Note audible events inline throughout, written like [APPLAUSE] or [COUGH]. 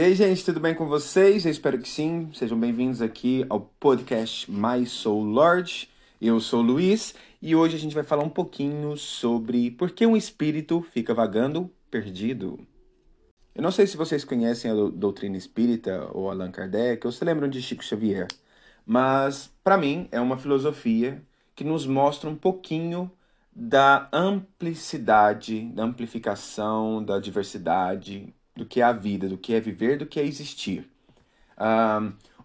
E aí, gente, tudo bem com vocês? Eu espero que sim. Sejam bem-vindos aqui ao podcast My Soul Lord. Eu sou o Luiz e hoje a gente vai falar um pouquinho sobre por que um espírito fica vagando perdido. Eu não sei se vocês conhecem a doutrina espírita ou Allan Kardec ou se lembram de Chico Xavier, mas para mim é uma filosofia que nos mostra um pouquinho da amplicidade, da amplificação, da diversidade do que é a vida, do que é viver, do que é existir.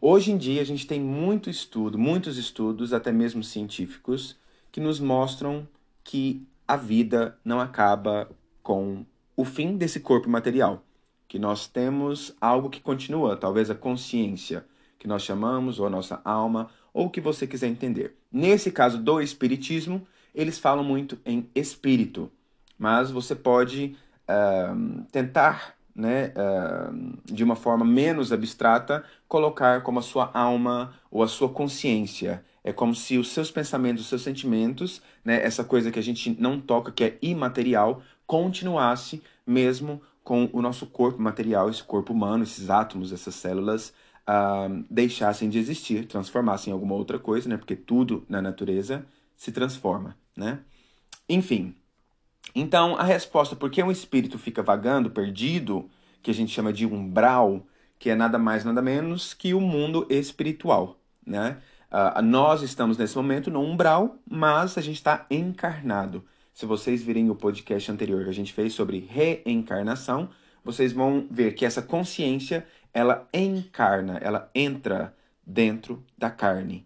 Hoje em dia a gente tem muito estudo, muitos estudos, até mesmo científicos, que nos mostram que a vida não acaba com o fim desse corpo material, que nós temos algo que continua, talvez a consciência, que nós chamamos, ou a nossa alma, ou o que você quiser entender. Nesse caso do espiritismo, eles falam muito em espírito, mas você pode uh, tentar, né, uh, de uma forma menos abstrata, colocar como a sua alma ou a sua consciência. É como se os seus pensamentos, os seus sentimentos, né, essa coisa que a gente não toca, que é imaterial, continuasse mesmo com o nosso corpo material, esse corpo humano, esses átomos, essas células, uh, deixassem de existir, transformassem em alguma outra coisa, né? Porque tudo na natureza se transforma né? Enfim. Então, a resposta por que um espírito fica vagando, perdido, que a gente chama de umbral, que é nada mais nada menos que o mundo espiritual, né? Uh, nós estamos nesse momento no umbral, mas a gente está encarnado. Se vocês virem o podcast anterior que a gente fez sobre reencarnação, vocês vão ver que essa consciência ela encarna, ela entra dentro da carne,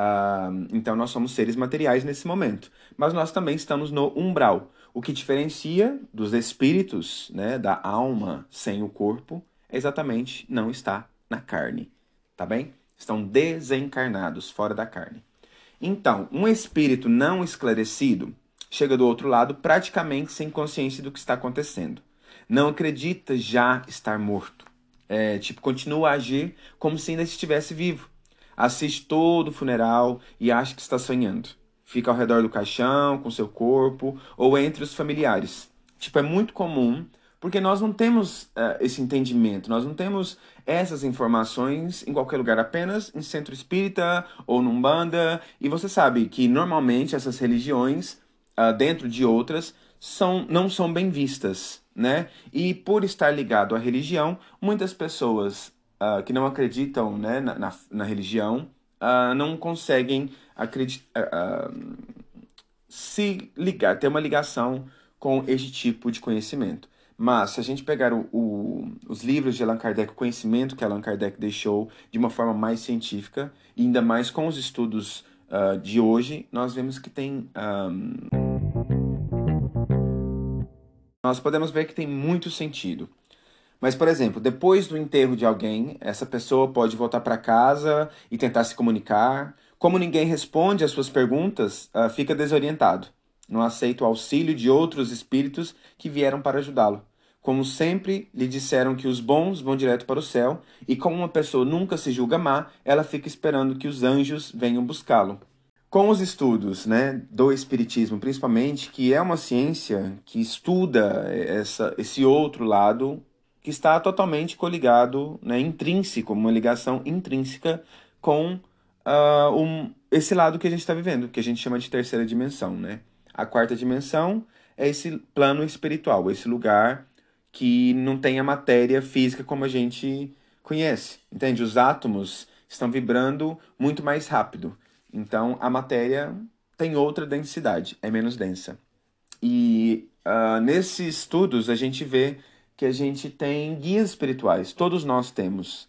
Uh, então nós somos seres materiais nesse momento, mas nós também estamos no umbral. O que diferencia dos espíritos, né, da alma sem o corpo, é exatamente não está na carne, tá bem? Estão desencarnados, fora da carne. Então, um espírito não esclarecido chega do outro lado praticamente sem consciência do que está acontecendo. Não acredita já estar morto. É, tipo, continua a agir como se ainda estivesse vivo assiste todo o funeral e acha que está sonhando. Fica ao redor do caixão, com seu corpo, ou entre os familiares. Tipo, é muito comum, porque nós não temos uh, esse entendimento, nós não temos essas informações em qualquer lugar, apenas em centro espírita ou num banda. E você sabe que normalmente essas religiões, uh, dentro de outras, são, não são bem vistas, né? E por estar ligado à religião, muitas pessoas uh, que não acreditam né, na, na, na religião uh, não conseguem uh, se ligar, ter uma ligação com este tipo de conhecimento. Mas se a gente pegar o, o, os livros de Allan Kardec, o conhecimento que Allan Kardec deixou de uma forma mais científica, e ainda mais com os estudos uh, de hoje, nós vemos que tem. Um... Nós podemos ver que tem muito sentido. Mas, por exemplo, depois do enterro de alguém, essa pessoa pode voltar para casa e tentar se comunicar. Como ninguém responde às suas perguntas, uh, fica desorientado. Não aceita o auxílio de outros espíritos que vieram para ajudá-lo. Como sempre, lhe disseram que os bons vão direto para o céu, e como uma pessoa nunca se julga má, ela fica esperando que os anjos venham buscá-lo. Com os estudos né, do Espiritismo, principalmente, que é uma ciência que estuda essa, esse outro lado que está totalmente coligado, né, intrínseco, uma ligação intrínseca com uh, um, esse lado que a gente está vivendo, que a gente chama de terceira dimensão. Né? A quarta dimensão é esse plano espiritual, esse lugar que não tem a matéria física como a gente conhece. Entende? Os átomos estão vibrando muito mais rápido. Então a matéria tem outra densidade, é menos densa. E uh, nesses estudos a gente vê que a gente tem guias espirituais, todos nós temos.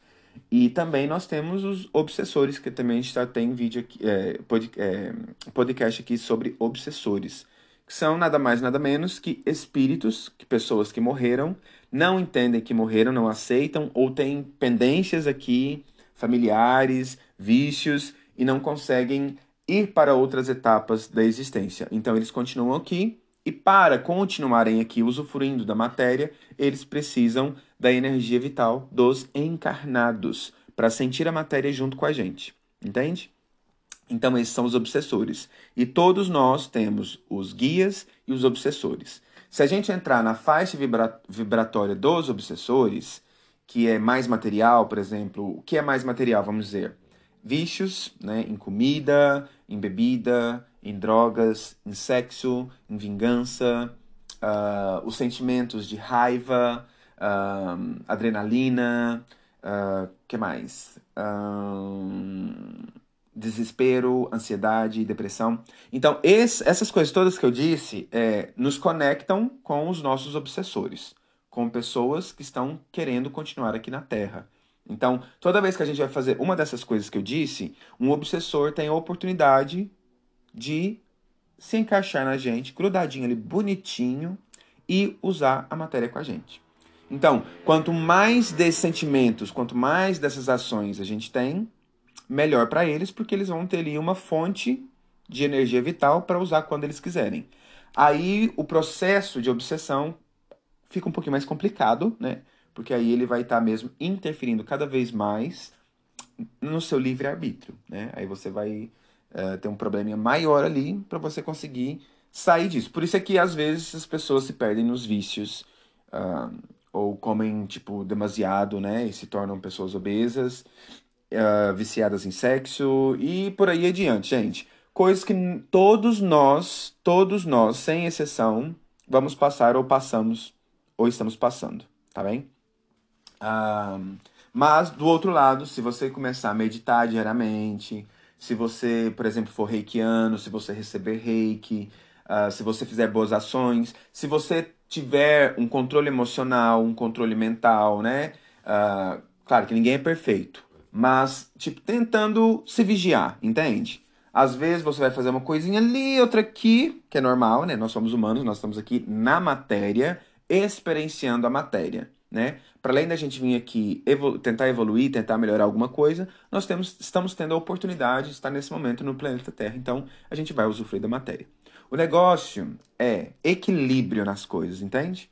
E também nós temos os obsessores, que também a gente já tem vídeo aqui, é, pod, é, podcast aqui sobre obsessores, que são nada mais nada menos que espíritos, que pessoas que morreram, não entendem que morreram, não aceitam, ou têm pendências aqui, familiares, vícios, e não conseguem ir para outras etapas da existência. Então eles continuam aqui e para continuarem aqui usufruindo da matéria, eles precisam da energia vital dos encarnados para sentir a matéria junto com a gente. Entende? Então, esses são os obsessores. E todos nós temos os guias e os obsessores. Se a gente entrar na faixa vibra vibratória dos obsessores, que é mais material, por exemplo, o que é mais material, vamos dizer? Vícios, né, em comida, em bebida, em drogas, em sexo, em vingança, uh, os sentimentos de raiva, adrenalina, uh, que mais? Desespero, ansiedade, depressão. Então, esse, essas coisas todas que eu disse é, nos conectam com os nossos obsessores, com pessoas que estão querendo continuar aqui na Terra. Então, toda vez que a gente vai fazer uma dessas coisas que eu disse, um obsessor tem a oportunidade de se encaixar na gente, grudadinho ali, bonitinho, e usar a matéria com a gente. Então, quanto mais desses sentimentos, quanto mais dessas ações a gente tem, melhor para eles, porque eles vão ter ali uma fonte de energia vital para usar quando eles quiserem. Aí o processo de obsessão fica um pouquinho mais complicado, né? Porque aí ele vai estar tá mesmo interferindo cada vez mais no seu livre-arbítrio, né? Aí você vai uh, ter um probleminha maior ali para você conseguir sair disso. Por isso é que às vezes as pessoas se perdem nos vícios uh, ou comem tipo demasiado, né? E se tornam pessoas obesas uh, viciadas em sexo e por aí adiante, gente. Coisas que todos nós, todos nós, sem exceção, vamos passar ou passamos ou estamos passando, tá bem? Uh, mas, do outro lado, se você começar a meditar diariamente, se você, por exemplo, for reikiano, se você receber reiki, uh, se você fizer boas ações, se você tiver um controle emocional, um controle mental, né? Uh, claro que ninguém é perfeito, mas, tipo, tentando se vigiar, entende? Às vezes você vai fazer uma coisinha ali, outra aqui, que é normal, né? Nós somos humanos, nós estamos aqui na matéria, experienciando a matéria, né? Para além da gente vir aqui evolu tentar evoluir, tentar melhorar alguma coisa, nós temos, estamos tendo a oportunidade de estar nesse momento no planeta Terra, então a gente vai usufruir da matéria. O negócio é equilíbrio nas coisas, entende?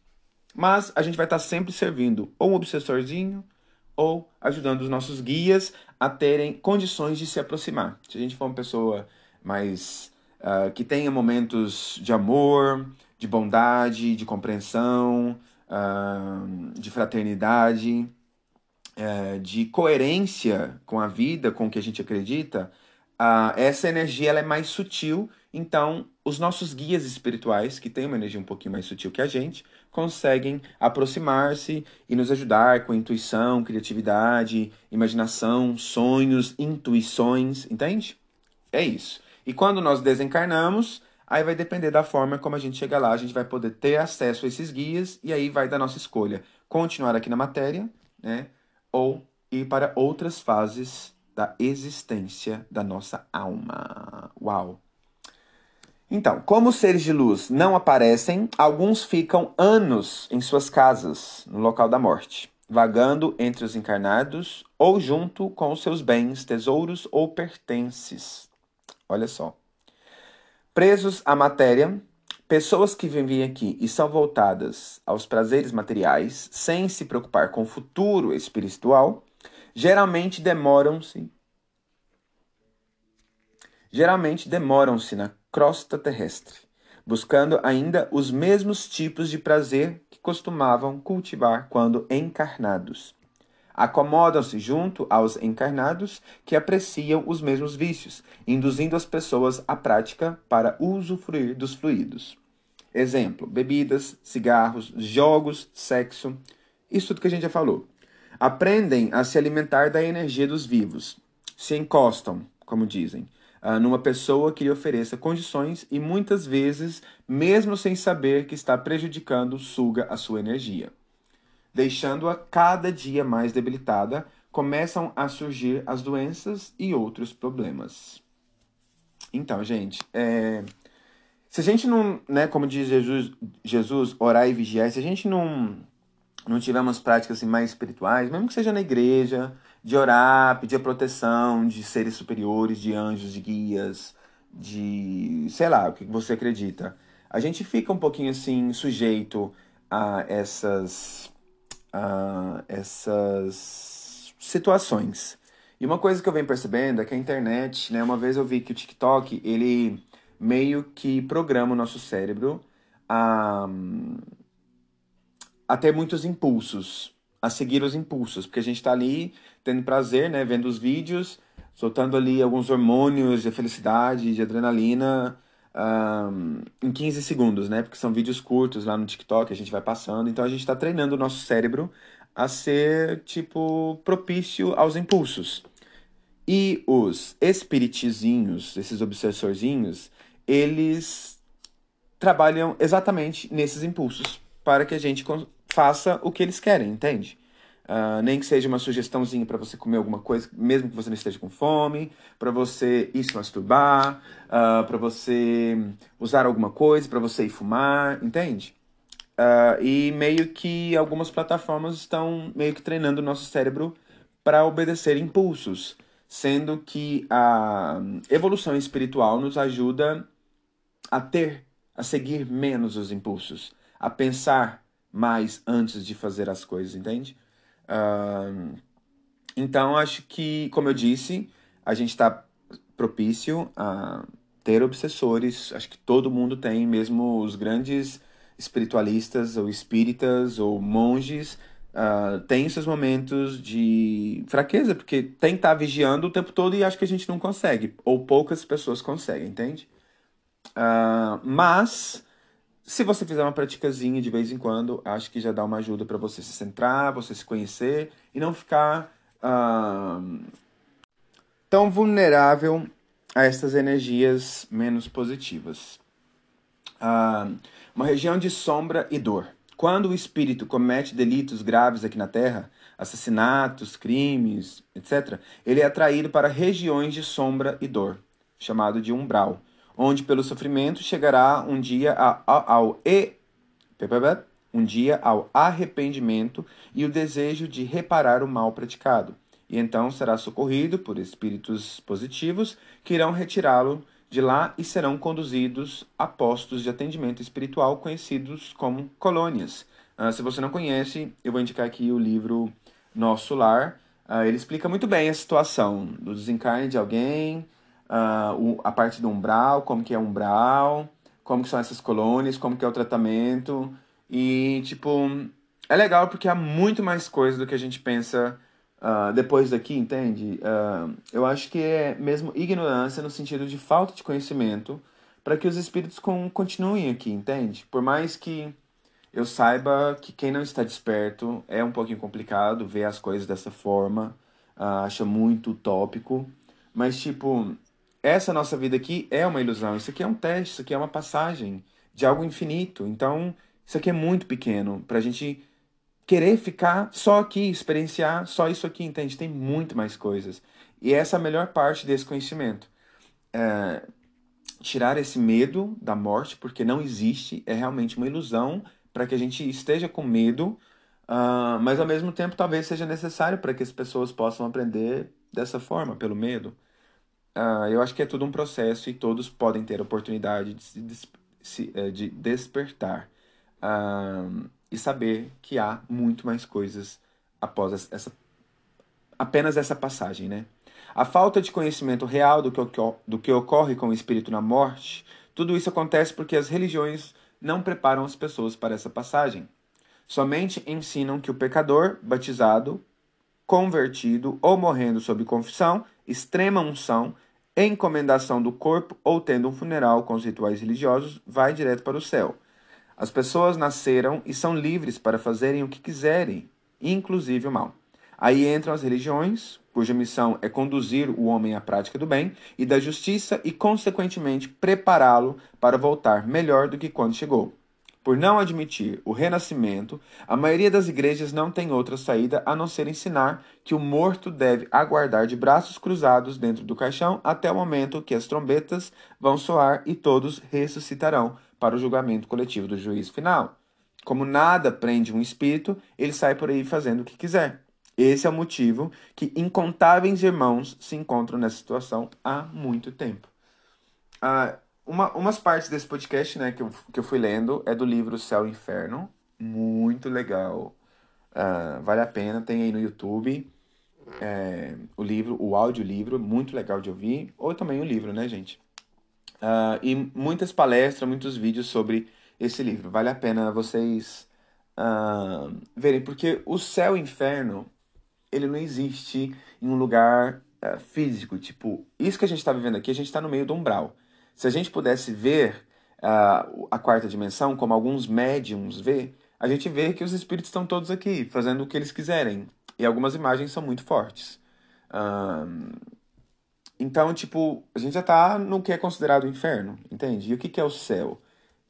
Mas a gente vai estar sempre servindo ou um obsessorzinho, ou ajudando os nossos guias a terem condições de se aproximar. Se a gente for uma pessoa mais uh, que tenha momentos de amor, de bondade, de compreensão, uh, de fraternidade, uh, de coerência com a vida, com o que a gente acredita, essa energia ela é mais sutil. Então, os nossos guias espirituais, que têm uma energia um pouquinho mais sutil que a gente, conseguem aproximar-se e nos ajudar com intuição, criatividade, imaginação, sonhos, intuições, entende? É isso. E quando nós desencarnamos, aí vai depender da forma como a gente chega lá, a gente vai poder ter acesso a esses guias e aí vai da nossa escolha continuar aqui na matéria, né? Ou ir para outras fases da existência da nossa alma. Uau! Então, como os seres de luz não aparecem, alguns ficam anos em suas casas, no local da morte, vagando entre os encarnados ou junto com os seus bens, tesouros ou pertences. Olha só. Presos à matéria, pessoas que vivem aqui e são voltadas aos prazeres materiais, sem se preocupar com o futuro espiritual, geralmente demoram-se geralmente demoram-se na crosta terrestre, buscando ainda os mesmos tipos de prazer que costumavam cultivar quando encarnados. Acomodam-se junto aos encarnados que apreciam os mesmos vícios, induzindo as pessoas à prática para usufruir dos fluidos. Exemplo: bebidas, cigarros, jogos, sexo. Isso tudo que a gente já falou. Aprendem a se alimentar da energia dos vivos. Se encostam, como dizem, uh, numa pessoa que lhe ofereça condições e muitas vezes, mesmo sem saber que está prejudicando, suga a sua energia. Deixando-a cada dia mais debilitada, começam a surgir as doenças e outros problemas. Então, gente, é... se a gente não, né, como diz Jesus, Jesus, orar e vigiar, se a gente não, não tivermos práticas assim, mais espirituais, mesmo que seja na igreja, de orar, pedir a proteção de seres superiores, de anjos, de guias, de sei lá, o que você acredita. A gente fica um pouquinho assim sujeito a essas a essas situações. E uma coisa que eu venho percebendo é que a internet, né, uma vez eu vi que o TikTok, ele meio que programa o nosso cérebro a, a ter muitos impulsos a seguir os impulsos, porque a gente está ali tendo prazer, né, vendo os vídeos, soltando ali alguns hormônios de felicidade, de adrenalina, um, em 15 segundos, né? Porque são vídeos curtos lá no TikTok, a gente vai passando. Então a gente está treinando o nosso cérebro a ser, tipo, propício aos impulsos. E os espiritizinhos, esses obsessorzinhos, eles trabalham exatamente nesses impulsos para que a gente faça o que eles querem, entende? Uh, nem que seja uma sugestãozinha para você comer alguma coisa, mesmo que você não esteja com fome, para você ir se masturbar, uh, para você usar alguma coisa, para você ir fumar, entende? Uh, e meio que algumas plataformas estão meio que treinando o nosso cérebro para obedecer impulsos, sendo que a evolução espiritual nos ajuda a ter, a seguir menos os impulsos, a pensar mais antes de fazer as coisas, entende? Uh, então, acho que, como eu disse, a gente está propício a ter obsessores. Acho que todo mundo tem, mesmo os grandes espiritualistas ou espíritas ou monges, uh, tem seus momentos de fraqueza, porque tem que estar tá vigiando o tempo todo e acho que a gente não consegue, ou poucas pessoas conseguem, entende? Uh, mas se você fizer uma praticazinha de vez em quando, acho que já dá uma ajuda para você se centrar, você se conhecer e não ficar uh, tão vulnerável a essas energias menos positivas. Uh, uma região de sombra e dor. Quando o espírito comete delitos graves aqui na Terra, assassinatos, crimes, etc., ele é atraído para regiões de sombra e dor, chamado de umbral onde pelo sofrimento chegará um dia ao, ao e, um dia ao arrependimento e o desejo de reparar o mal praticado. E então será socorrido por espíritos positivos que irão retirá-lo de lá e serão conduzidos a postos de atendimento espiritual conhecidos como colônias. Uh, se você não conhece, eu vou indicar aqui o livro Nosso Lar. Uh, ele explica muito bem a situação do desencarne de alguém, uh, a parte do umbral, como que é umbral, como que são essas colônias, como que é o tratamento. E, tipo, é legal porque há muito mais coisa do que a gente pensa uh, depois daqui, entende? Uh, eu acho que é mesmo ignorância no sentido de falta de conhecimento para que os espíritos com, continuem aqui, entende? Por mais que eu saiba que quem não está desperto é um pouquinho complicado ver as coisas dessa forma, uh, acha muito utópico, mas, tipo, essa nossa vida aqui é uma ilusão, isso aqui é um teste, isso aqui é uma passagem de algo infinito. Então, isso aqui é muito pequeno para a gente querer ficar só aqui, experienciar só isso aqui, entende? Tem muito mais coisas. E essa é a melhor parte desse conhecimento. É, tirar esse medo da morte, porque não existe, é realmente uma ilusão para que a gente esteja com medo, uh, mas ao mesmo tempo talvez seja necessário para que as pessoas possam aprender dessa forma, pelo medo. Uh, eu acho que é tudo um processo e todos podem ter a oportunidade de, se, se, eh, de despertar uh, e saber que há muito mais coisas após essa apenas essa passagem, né? A falta de conhecimento real do que, do que ocorre com o espírito na morte, tudo isso acontece porque as religiões não preparam as pessoas para essa passagem. Somente ensinam que o pecador, batizado, convertido ou morrendo sob confissão, extrema unção, encomendação do corpo ou tendo um funeral com os rituais religiosos, vai direto para o céu. As pessoas nasceram e são livres para fazerem o que quiserem, inclusive o mal. Aí entram as religiões, cuja missão é conduzir o homem à prática do bem e da justiça e, consequentemente, prepará-lo para voltar melhor do que quando chegou. Por não admitir o renascimento, a maioria das igrejas não tem outra saída a não ser ensinar que o morto deve aguardar de braços cruzados dentro do caixão até o momento que as trombetas vão soar e todos ressuscitarão para o julgamento coletivo do juízo final. Como nada prende um espírito, ele sai por aí fazendo o que quiser. Esse é o motivo que incontáveis irmãos se encontram nessa situação há muito tempo. Ah, uma, umas partes desse podcast, né, que eu, que eu fui lendo é do livro Céu e Inferno. Muito legal. Uh, vale a pena, tem aí no YouTube. É, o livro, o audiolivro, muito legal de ouvir. Ou também o livro, né, gente? Uh, e muitas palestras, muitos vídeos sobre esse livro. Vale a pena vocês uh, verem, porque o céu e o inferno, ele não existe em um lugar uh, físico. Tipo, isso que a gente está vivendo aqui, a gente está no meio do umbral. Se a gente pudesse ver uh, a quarta dimensão, como alguns médiums vê, a gente vê que os espíritos estão todos aqui, fazendo o que eles quiserem. E algumas imagens são muito fortes. então, tipo, a gente já está no que é considerado o inferno, entende? E o que, que é o céu?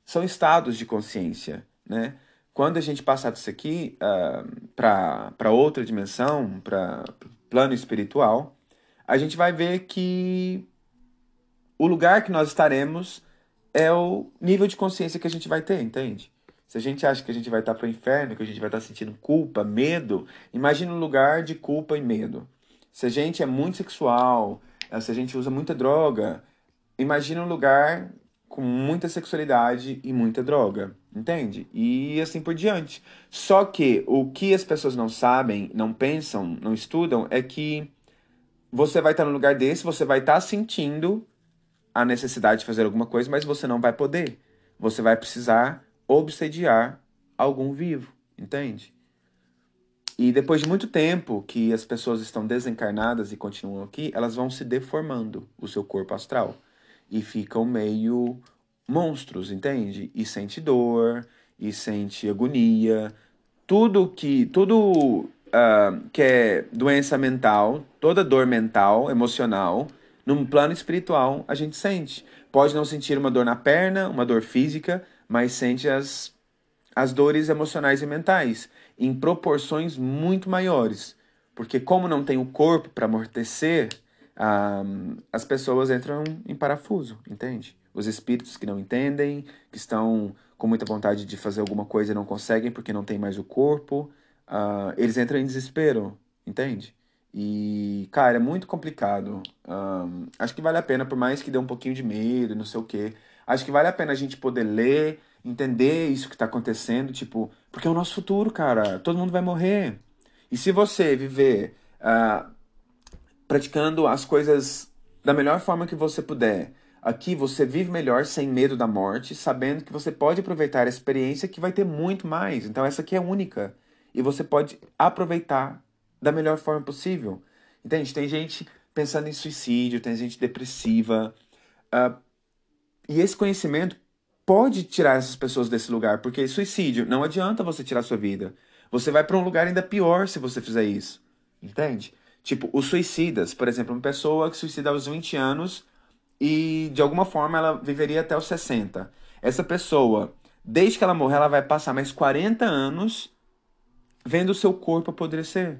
São estados de consciência, né? Quando a gente passar disso aqui uh, para outra dimensão, para plano espiritual, a gente vai ver que o lugar que nós estaremos é o nível de consciência que a gente vai ter, entende? Se a gente acha que a gente vai estar para o inferno, que a gente vai estar sentindo culpa, medo, imagine um lugar de culpa e medo. Se a gente é muito sexual, eh, se a gente usa muita droga, imagine um lugar com muita sexualidade e muita droga, entende? E assim por diante. Só que o que as pessoas não sabem, não pensam, não estudam é que você vai estar num lugar desse, você vai estar sentindo a necessidade de fazer alguma coisa, mas você não vai poder. Você vai precisar obsediar algum vivo, entende? E depois de muito tempo que as pessoas estão desencarnadas e continuam aqui, elas vão se deformando o seu corpo astral e ficam meio monstros, entende? E sente dor, e sente agonia, tudo que tudo uh, que é doença mental, toda dor mental, emocional, num plano espiritual a gente sente. Pode não sentir uma dor na perna, uma dor física, mas sente as, as dores emocionais e mentais em proporções muito maiores. Porque como não tem o corpo para amortecer, um, as pessoas entram em parafuso, entende? Os espíritos que não entendem, que estão com muita vontade de fazer alguma coisa e não conseguem porque não tem mais o corpo, uh, eles entram em desespero, entende? E, cara, é muito complicado. Um, acho que vale a pena, por mais que dê um pouquinho de medo, não sei o quê. Acho que vale a pena a gente poder ler, entender isso que está acontecendo, tipo, porque é o nosso futuro, cara. Todo mundo vai morrer. E se você viver uh, praticando as coisas da melhor forma que você puder. Aqui você vive melhor sem medo da morte, sabendo que você pode aproveitar a experiência que vai ter muito mais. Então essa aqui é única e você pode aproveitar da melhor forma possível. Entende? Tem gente pensando em suicídio, tem gente depressiva. Uh, e esse conhecimento pode tirar essas pessoas desse lugar, porque suicídio não adianta você tirar sua vida. Você vai para um lugar ainda pior se você fizer isso. Entende? Tipo, os suicidas, por exemplo, uma pessoa que suicida aos 20 anos e de alguma forma ela viveria até os 60. Essa pessoa, desde que ela morrer, ela vai passar mais 40 anos vendo o seu corpo apodrecer,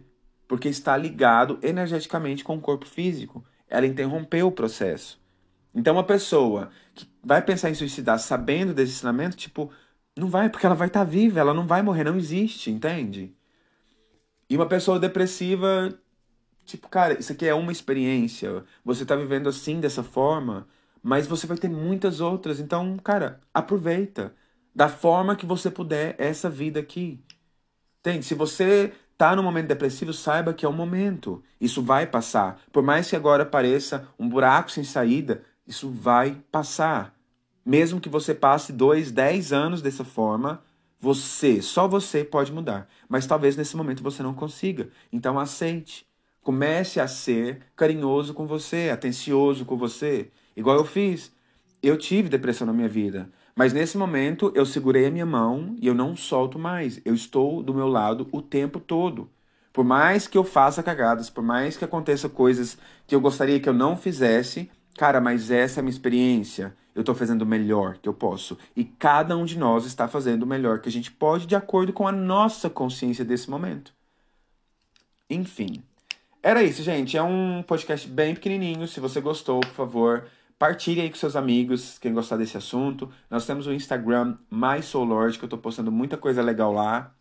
porque está ligado energeticamente com o corpo físico. Ela interrompeu o processo. Então, uma pessoa que vai pensar em suicidar sabendo desse ensinamento, tipo, não vai, porque ela vai estar tá viva, ela não vai morrer, não existe, entende? E uma pessoa depressiva Tipo, cara, isso aqui é uma experiência. Você tá vivendo assim, dessa forma, mas você vai ter muitas outras. Então, cara, aproveita. Da forma que você puder essa vida aqui. Tem, se você tá num momento depressivo, saiba que é um momento. Isso vai passar. Por mais que agora pareça um buraco sem saída, isso vai passar. Mesmo que você passe dois, dez anos dessa forma, você, só você pode mudar. Mas talvez nesse momento você não consiga. Então aceite. Comece a ser carinhoso com você, atencioso com você, igual eu fiz. Eu tive depressão na minha vida, mas nesse momento eu segurei a minha mão e eu não solto mais. Eu estou do meu lado o tempo todo. Por mais que eu faça cagadas, por mais que aconteça coisas que eu gostaria que eu não fizesse, cara, mas essa é a minha experiência. Eu estou fazendo o melhor que eu posso. E cada um de nós está fazendo o melhor que a gente pode, de acordo com a nossa consciência desse momento. Enfim, era isso, gente. É um podcast bem pequenininho. Se você gostou, por favor, partilhe aí com seus amigos, quem gostar desse assunto. Nós temos o Instagram MySoulLord, que eu estou postando muita coisa legal lá.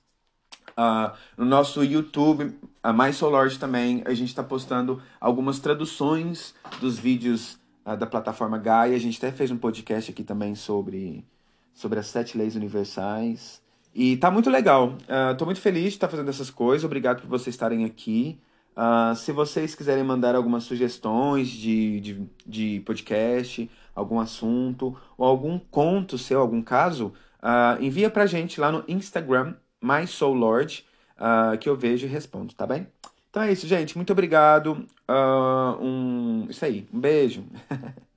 Uh, no nosso YouTube, a MySoulLord também, a gente está postando algumas traduções dos vídeos uh, da plataforma Gaia. A gente até fez um podcast aqui também sobre, sobre as sete leis universais. E tá muito legal. Estou uh, muito feliz de estar fazendo essas coisas. Obrigado por vocês estarem aqui. Uh, se vocês quiserem mandar algumas sugestões de, de, de, podcast, algum assunto ou algum conto seu, algum caso, uh, envia pra gente lá no Instagram, My Soul Lord, uh, que eu vejo e respondo, tá bem? Então é isso, gente. Muito obrigado. Uh, um... Isso aí. Um beijo. [LAUGHS]